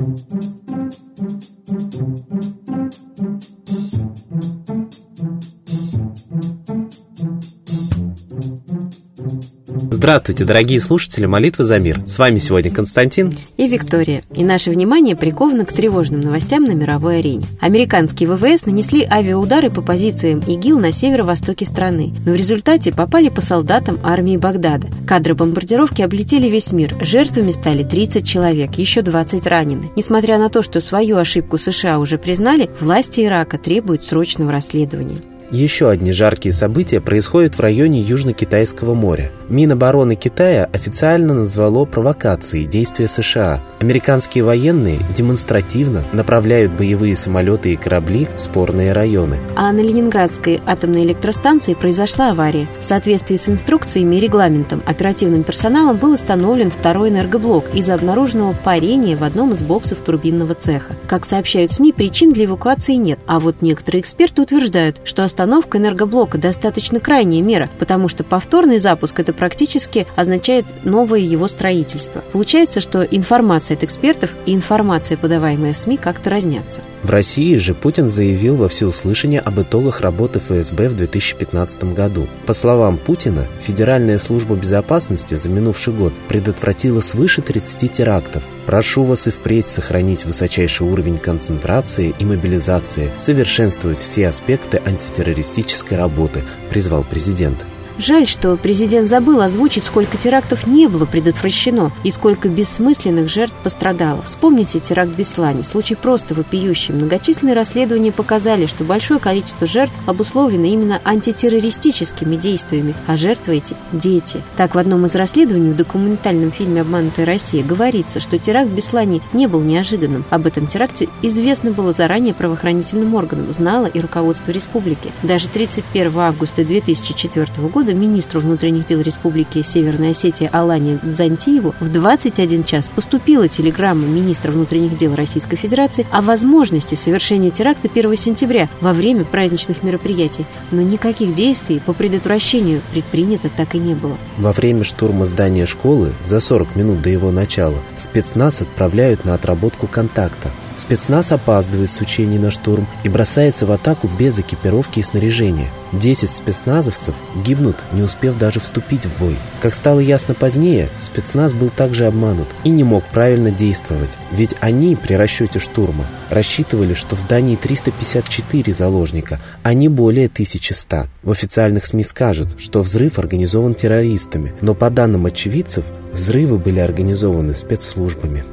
thank you Здравствуйте, дорогие слушатели «Молитвы за мир». С вами сегодня Константин и Виктория. И наше внимание приковано к тревожным новостям на мировой арене. Американские ВВС нанесли авиаудары по позициям ИГИЛ на северо-востоке страны, но в результате попали по солдатам армии Багдада. Кадры бомбардировки облетели весь мир. Жертвами стали 30 человек, еще 20 ранены. Несмотря на то, что свою ошибку США уже признали, власти Ирака требуют срочного расследования. Еще одни жаркие события происходят в районе Южно-Китайского моря. Минобороны Китая официально назвало провокацией действия США. Американские военные демонстративно направляют боевые самолеты и корабли в спорные районы. А на Ленинградской атомной электростанции произошла авария. В соответствии с инструкциями и регламентом оперативным персоналом был установлен второй энергоблок из-за обнаруженного парения в одном из боксов турбинного цеха. Как сообщают СМИ, причин для эвакуации нет, а вот некоторые эксперты утверждают, что остановка энергоблока достаточно крайняя мера, потому что повторный запуск – это практически означает новое его строительство. Получается, что информация от экспертов и информация, подаваемая СМИ, как-то разнятся. В России же Путин заявил во всеуслышание об итогах работы ФСБ в 2015 году. По словам Путина, Федеральная служба безопасности за минувший год предотвратила свыше 30 терактов. Прошу вас и впредь сохранить высочайший уровень концентрации и мобилизации, совершенствовать все аспекты антитеррористической работы, призвал президент. Жаль, что президент забыл озвучить, сколько терактов не было предотвращено и сколько бессмысленных жертв пострадало. Вспомните теракт в Беслане. Случай просто вопиющий. Многочисленные расследования показали, что большое количество жертв обусловлено именно антитеррористическими действиями, а жертвы эти – дети. Так, в одном из расследований в документальном фильме «Обманутая Россия» говорится, что теракт в Беслане не был неожиданным. Об этом теракте известно было заранее правоохранительным органам, знало и руководство республики. Даже 31 августа 2004 года года министру внутренних дел Республики Северная Осетия Алане Дзантиеву в 21 час поступила телеграмма министра внутренних дел Российской Федерации о возможности совершения теракта 1 сентября во время праздничных мероприятий, но никаких действий по предотвращению предпринято так и не было. Во время штурма здания школы за 40 минут до его начала спецназ отправляют на отработку контакта. Спецназ опаздывает с учений на штурм и бросается в атаку без экипировки и снаряжения. Десять спецназовцев гибнут, не успев даже вступить в бой. Как стало ясно позднее, спецназ был также обманут и не мог правильно действовать, ведь они при расчете штурма рассчитывали, что в здании 354 заложника, а не более 1100. В официальных СМИ скажут, что взрыв организован террористами, но по данным очевидцев, взрывы были организованы спецслужбами.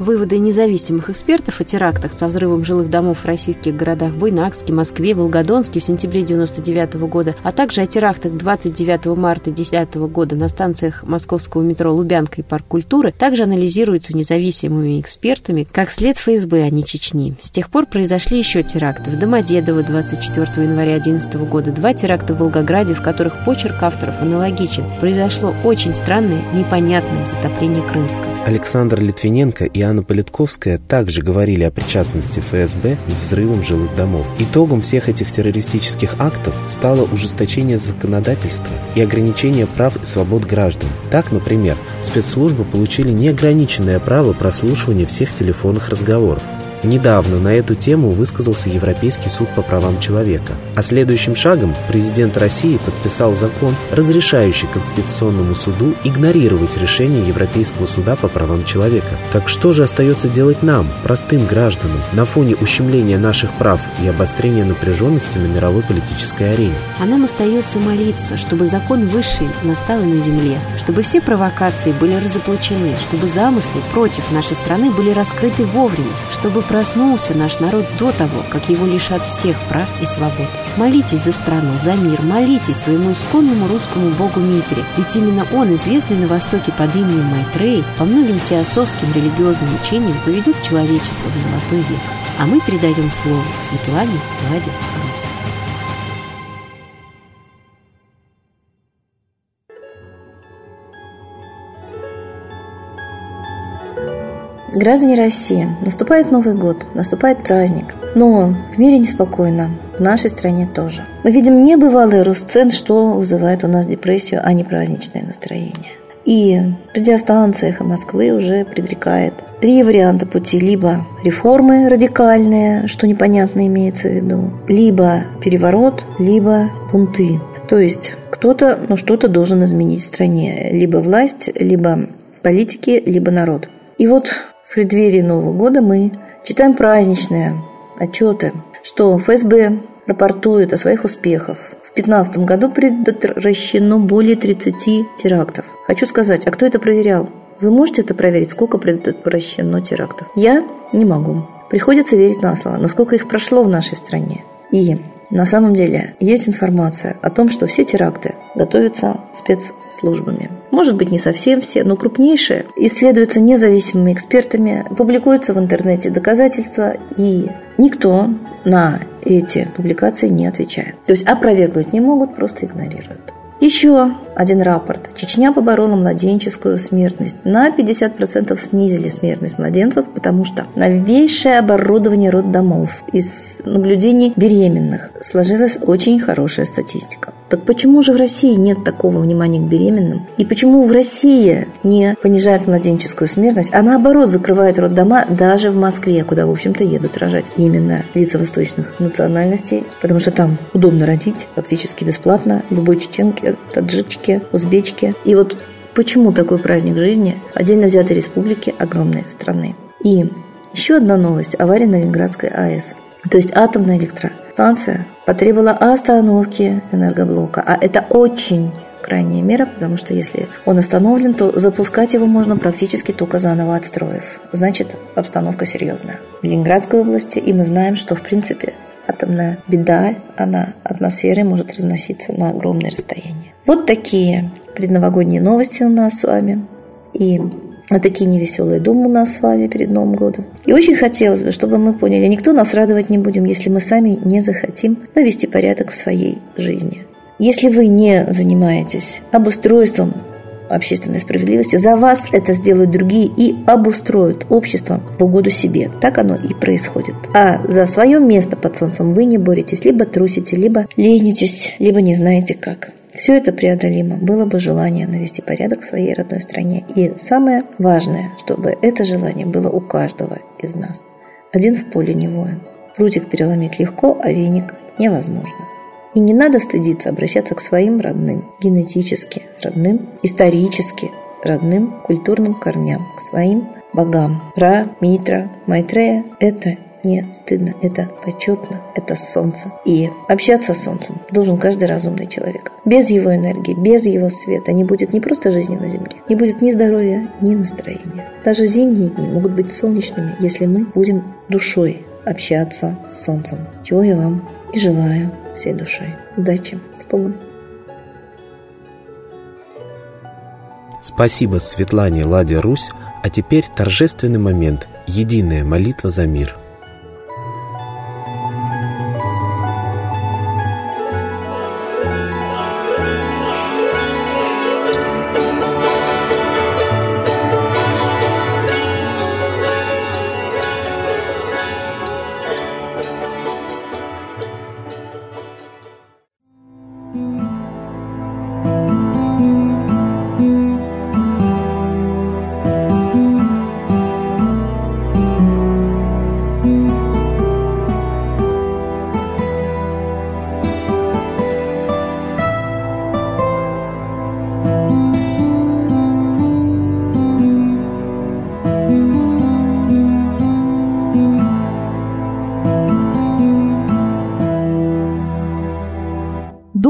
Выводы независимых экспертов о терактах со взрывом жилых домов в российских городах Буйнакске, Москве, Волгодонске в сентябре 1999 года, а также о терактах 29 марта 2010 года на станциях московского метро Лубянка и Парк культуры также анализируются независимыми экспертами как след ФСБ, а не Чечни. С тех пор произошли еще теракты. В Домодедово 24 января 2011 года, два теракта в Волгограде, в которых почерк авторов аналогичен. Произошло очень странное, непонятное затопление Крымска. Александр Литвиненко и Анна Политковская также говорили о причастности ФСБ к взрывам жилых домов. Итогом всех этих террористических актов стало ужесточение законодательства и ограничение прав и свобод граждан. Так, например, спецслужбы получили неограниченное право прослушивания всех телефонных разговоров. Недавно на эту тему высказался Европейский суд по правам человека. А следующим шагом президент России подписал закон, разрешающий Конституционному суду игнорировать решение Европейского суда по правам человека. Так что же остается делать нам, простым гражданам, на фоне ущемления наших прав и обострения напряженности на мировой политической арене? А нам остается молиться, чтобы закон высший настал и на земле, чтобы все провокации были разоблачены, чтобы замыслы против нашей страны были раскрыты вовремя, чтобы проснулся наш народ до того, как его лишат всех прав и свобод. Молитесь за страну, за мир, молитесь своему исконному русскому богу Митре, ведь именно он, известный на Востоке под именем Майтрей, по многим теософским религиозным учениям поведет человечество в золотой век. А мы передаем слово Светлане Владе Рус. Граждане России, наступает Новый год, наступает праздник. Но в мире неспокойно, в нашей стране тоже. Мы видим небывалый рост цен, что вызывает у нас депрессию, а не праздничное настроение. И радиостанция «Эхо Москвы» уже предрекает три варианта пути. Либо реформы радикальные, что непонятно имеется в виду, либо переворот, либо бунты. То есть кто-то, ну что-то должен изменить в стране. Либо власть, либо политики, либо народ. И вот в преддверии Нового года мы читаем праздничные отчеты, что ФСБ рапортует о своих успехах. В 2015 году предотвращено более 30 терактов. Хочу сказать, а кто это проверял? Вы можете это проверить, сколько предотвращено терактов? Я не могу. Приходится верить на слово. Но сколько их прошло в нашей стране? И на самом деле есть информация о том, что все теракты готовятся спецслужбами. Может быть, не совсем все, но крупнейшие исследуются независимыми экспертами, публикуются в интернете доказательства, и никто на эти публикации не отвечает. То есть опровергнуть не могут, просто игнорируют. Еще один рапорт. Чечня поборола младенческую смертность. На 50% снизили смертность младенцев, потому что новейшее оборудование роддомов из наблюдений беременных сложилась очень хорошая статистика. Так почему же в России нет такого внимания к беременным? И почему в России не понижает младенческую смертность, а наоборот закрывает роддома даже в Москве, куда, в общем-то, едут рожать именно лица восточных национальностей, потому что там удобно родить, практически бесплатно, любой чеченке, таджичке, узбечке. И вот почему такой праздник жизни отдельно взятой республики огромной страны? И еще одна новость. Авария на Ленинградской АЭС. То есть атомная электростанция потребовала остановки энергоблока. А это очень крайняя мера, потому что если он остановлен, то запускать его можно практически только заново отстроив. Значит, обстановка серьезная. В Ленинградской области, и мы знаем, что в принципе атомная беда, она атмосферой может разноситься на огромное расстояние. Вот такие предновогодние новости у нас с вами. И вот такие невеселые думы у нас с вами перед Новым годом. И очень хотелось бы, чтобы мы поняли, никто нас радовать не будем, если мы сами не захотим навести порядок в своей жизни. Если вы не занимаетесь обустройством общественной справедливости, за вас это сделают другие и обустроят общество в угоду себе. Так оно и происходит. А за свое место под солнцем вы не боретесь, либо трусите, либо ленитесь, либо не знаете как. Все это преодолимо. Было бы желание навести порядок в своей родной стране. И самое важное, чтобы это желание было у каждого из нас. Один в поле не воин. Прутик переломить легко, а веник невозможно. И не надо стыдиться обращаться к своим родным, генетически родным, исторически родным культурным корням, к своим богам. Ра, Митра, Майтрея – это не стыдно, это почетно, это солнце. И общаться с солнцем должен каждый разумный человек. Без его энергии, без его света не будет не просто жизни на Земле, не будет ни здоровья, ни настроения. Даже зимние дни могут быть солнечными, если мы будем душой общаться с солнцем. Чего я вам и желаю всей душой. Удачи. С Богом. Спасибо Светлане Ладе Русь, а теперь торжественный момент – единая молитва за мир –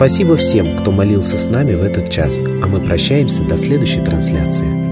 Спасибо всем, кто молился с нами в этот час, а мы прощаемся до следующей трансляции.